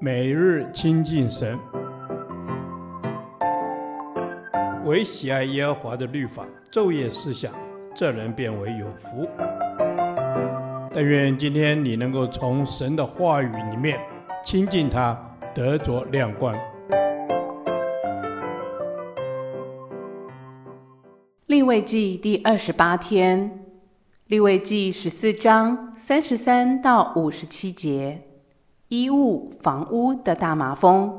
每日亲近神，唯喜爱耶和华的律法，昼夜思想，这人便为有福。但愿今天你能够从神的话语里面亲近他，得着亮光。立位记第二十八天，立位记十四章三十三到五十七节，衣物房屋的大麻风。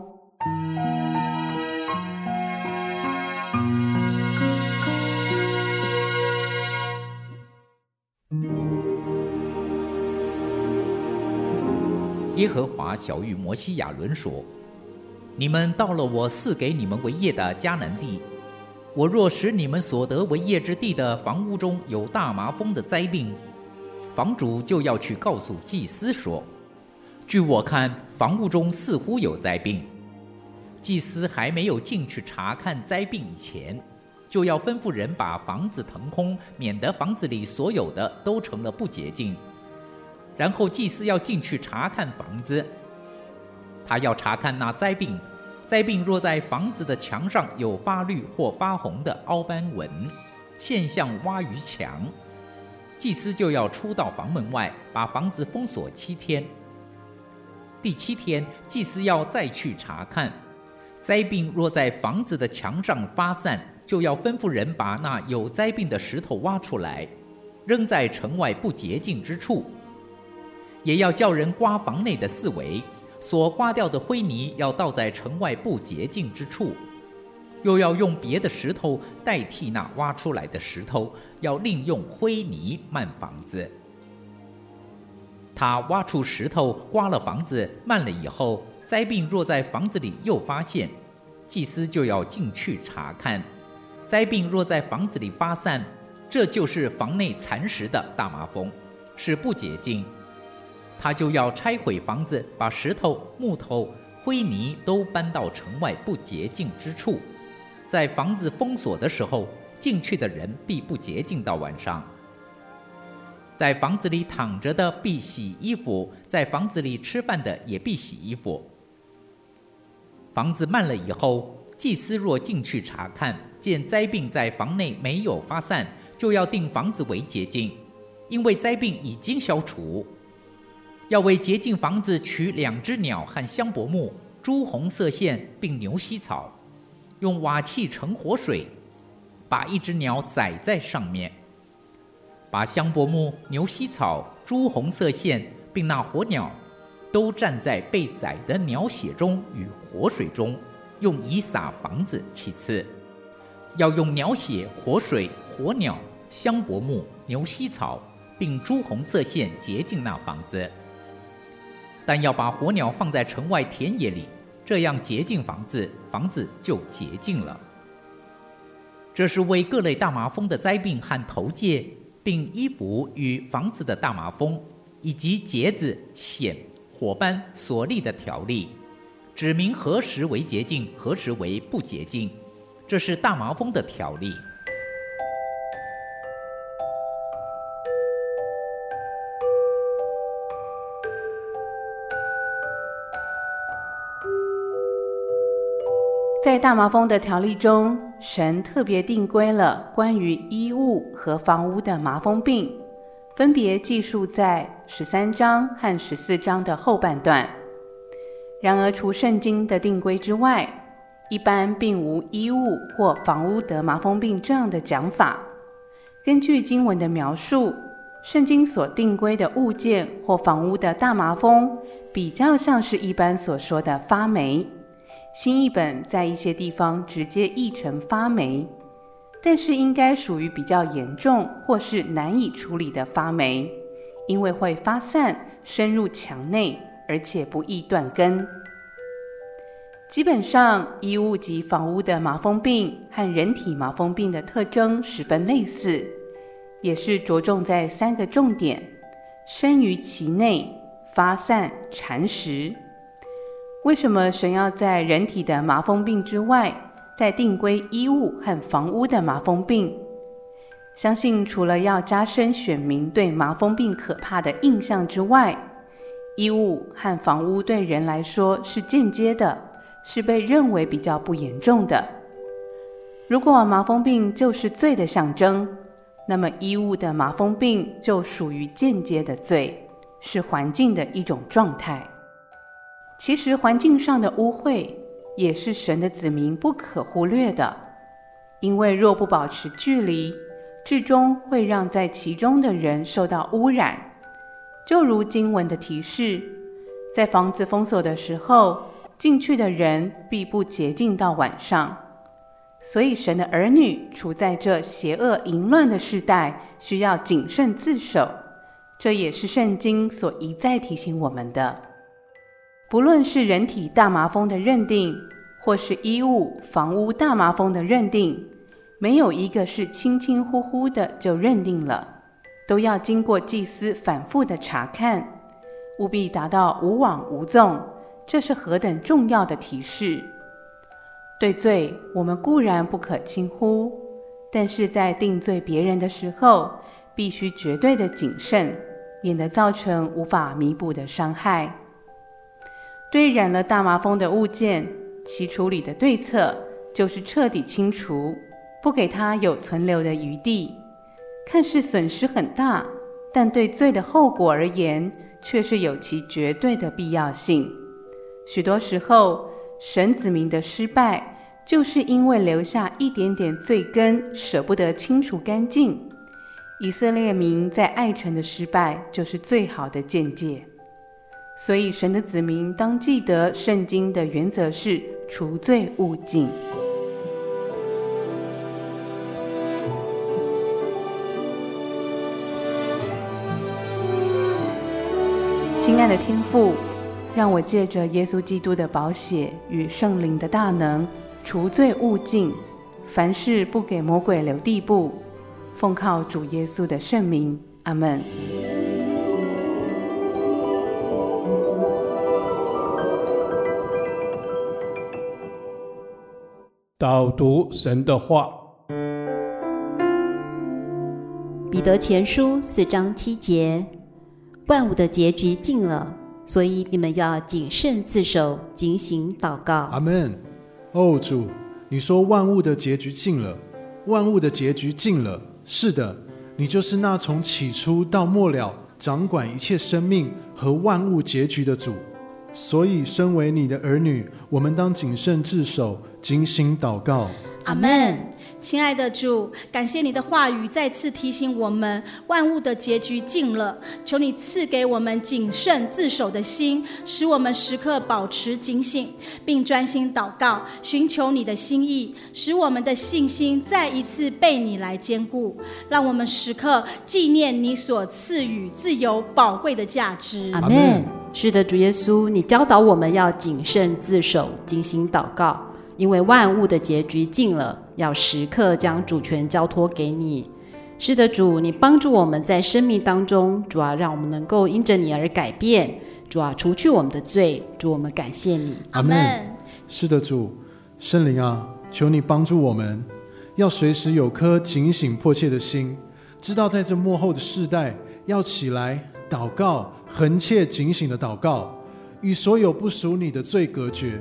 耶和华晓諭摩西亚伦说：“你们到了我赐给你们为业的迦南地。”我若使你们所得为业之地的房屋中有大麻风的灾病，房主就要去告诉祭司说：“据我看，房屋中似乎有灾病。”祭司还没有进去查看灾病以前，就要吩咐人把房子腾空，免得房子里所有的都成了不洁净。然后祭司要进去查看房子，他要查看那灾病。灾病若在房子的墙上有发绿或发红的凹斑纹，现象挖于墙，祭司就要出到房门外，把房子封锁七天。第七天，祭司要再去查看。灾病若在房子的墙上发散，就要吩咐人把那有灾病的石头挖出来，扔在城外不洁净之处，也要叫人刮房内的四围。所刮掉的灰泥要倒在城外不洁净之处，又要用别的石头代替那挖出来的石头，要另用灰泥漫房子。他挖出石头刮了房子，慢了以后，灾病若在房子里又发现，祭司就要进去查看。灾病若在房子里发散，这就是房内蚕食的大麻风，是不洁净。他就要拆毁房子，把石头、木头、灰泥都搬到城外不洁净之处。在房子封锁的时候，进去的人必不洁净到晚上。在房子里躺着的必洗衣服，在房子里吃饭的也必洗衣服。房子漫了以后，祭司若进去查看，见灾病在房内没有发散，就要定房子为洁净，因为灾病已经消除。要为洁净房子取两只鸟和香柏木、朱红色线，并牛膝草，用瓦器盛活水，把一只鸟宰在上面，把香柏木、牛膝草、朱红色线，并那火鸟，都站在被宰的鸟血中与活水中，用以撒房子。其次，要用鸟血、活水、活鸟、香柏木、牛膝草，并朱红色线洁净那房子。但要把火鸟放在城外田野里，这样洁净房子，房子就洁净了。这是为各类大麻风的灾病和头疥，并衣服与房子的大麻风，以及癤子、癬、火斑所立的条例，指明何时为洁净，何时为不洁净。这是大麻风的条例。在大麻风的条例中，神特别定规了关于衣物和房屋的麻风病，分别记述在十三章和十四章的后半段。然而，除圣经的定规之外，一般并无衣物或房屋得麻风病这样的讲法。根据经文的描述，圣经所定规的物件或房屋的大麻风，比较像是一般所说的发霉。新译本在一些地方直接译成发霉，但是应该属于比较严重或是难以处理的发霉，因为会发散深入墙内，而且不易断根。基本上，衣物及房屋的麻风病和人体麻风病的特征十分类似，也是着重在三个重点：生于其内、发散、蚕食。为什么神要在人体的麻风病之外，再定规衣物和房屋的麻风病？相信除了要加深选民对麻风病可怕的印象之外，衣物和房屋对人来说是间接的，是被认为比较不严重的。如果麻风病就是罪的象征，那么衣物的麻风病就属于间接的罪，是环境的一种状态。其实环境上的污秽也是神的子民不可忽略的，因为若不保持距离，至终会让在其中的人受到污染。就如经文的提示，在房子封锁的时候，进去的人必不洁净到晚上。所以，神的儿女处在这邪恶淫乱的时代，需要谨慎自守。这也是圣经所一再提醒我们的。不论是人体大麻风的认定，或是衣物、房屋大麻风的认定，没有一个是轻轻忽忽的就认定了，都要经过祭司反复的查看，务必达到无枉无纵。这是何等重要的提示！对罪，我们固然不可轻忽，但是在定罪别人的时候，必须绝对的谨慎，免得造成无法弥补的伤害。对染了大麻风的物件，其处理的对策就是彻底清除，不给它有存留的余地。看似损失很大，但对罪的后果而言，却是有其绝对的必要性。许多时候，神子民的失败，就是因为留下一点点罪根，舍不得清除干净。以色列民在爱城的失败，就是最好的见解。所以，神的子民当记得，圣经的原则是除罪勿尽。亲爱的天父。让我借着耶稣基督的宝血与圣灵的大能，除罪勿尽，凡事不给魔鬼留地步。奉靠主耶稣的圣名，阿门。导读神的话，彼得前书四章七节，万物的结局近了。所以你们要谨慎自守，警醒祷告。阿门。哦，主，你说万物的结局近了，万物的结局近了。是的，你就是那从起初到末了，掌管一切生命和万物结局的主。所以，身为你的儿女，我们当谨慎自守，警醒祷告。阿门。亲爱的主，感谢你的话语再次提醒我们，万物的结局近了。求你赐给我们谨慎自守的心，使我们时刻保持警醒，并专心祷告，寻求你的心意，使我们的信心再一次被你来坚固。让我们时刻纪念你所赐予自由宝贵的价值。阿门。是的，主耶稣，你教导我们要谨慎自守，警醒祷告，因为万物的结局近了。要时刻将主权交托给你。是的，主，你帮助我们在生命当中，主啊，让我们能够因着你而改变。主啊，除去我们的罪。主，我们感谢你。阿门。是的，主，圣灵啊，求你帮助我们，要随时有颗警醒迫切的心，知道在这幕后的世代，要起来祷告，恒切警醒的祷告，与所有不属你的罪隔绝。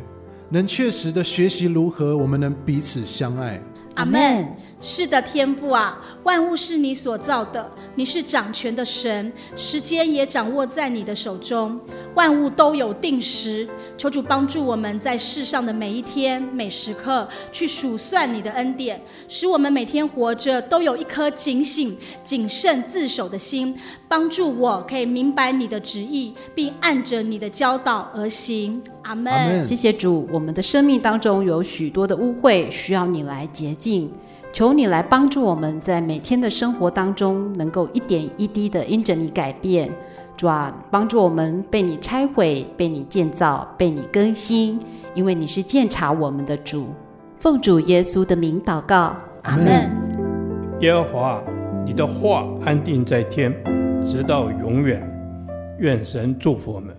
能确实的学习如何我们能彼此相爱。阿门。是的，天父啊，万物是你所造的，你是掌权的神，时间也掌握在你的手中，万物都有定时。求主帮助我们在世上的每一天、每时刻去数算你的恩典，使我们每天活着都有一颗警醒、谨慎自守的心，帮助我可以明白你的旨意，并按着你的教导而行。阿门。谢谢主，我们的生命当中有许多的污秽，需要你来洁净。求你来帮助我们在每天的生活当中，能够一点一滴的因着你改变，主啊，帮助我们被你拆毁、被你建造、被你更新，因为你是鉴察我们的主。奉主耶稣的名祷告，阿门。耶和华，你的话安定在天，直到永远。愿神祝福我们。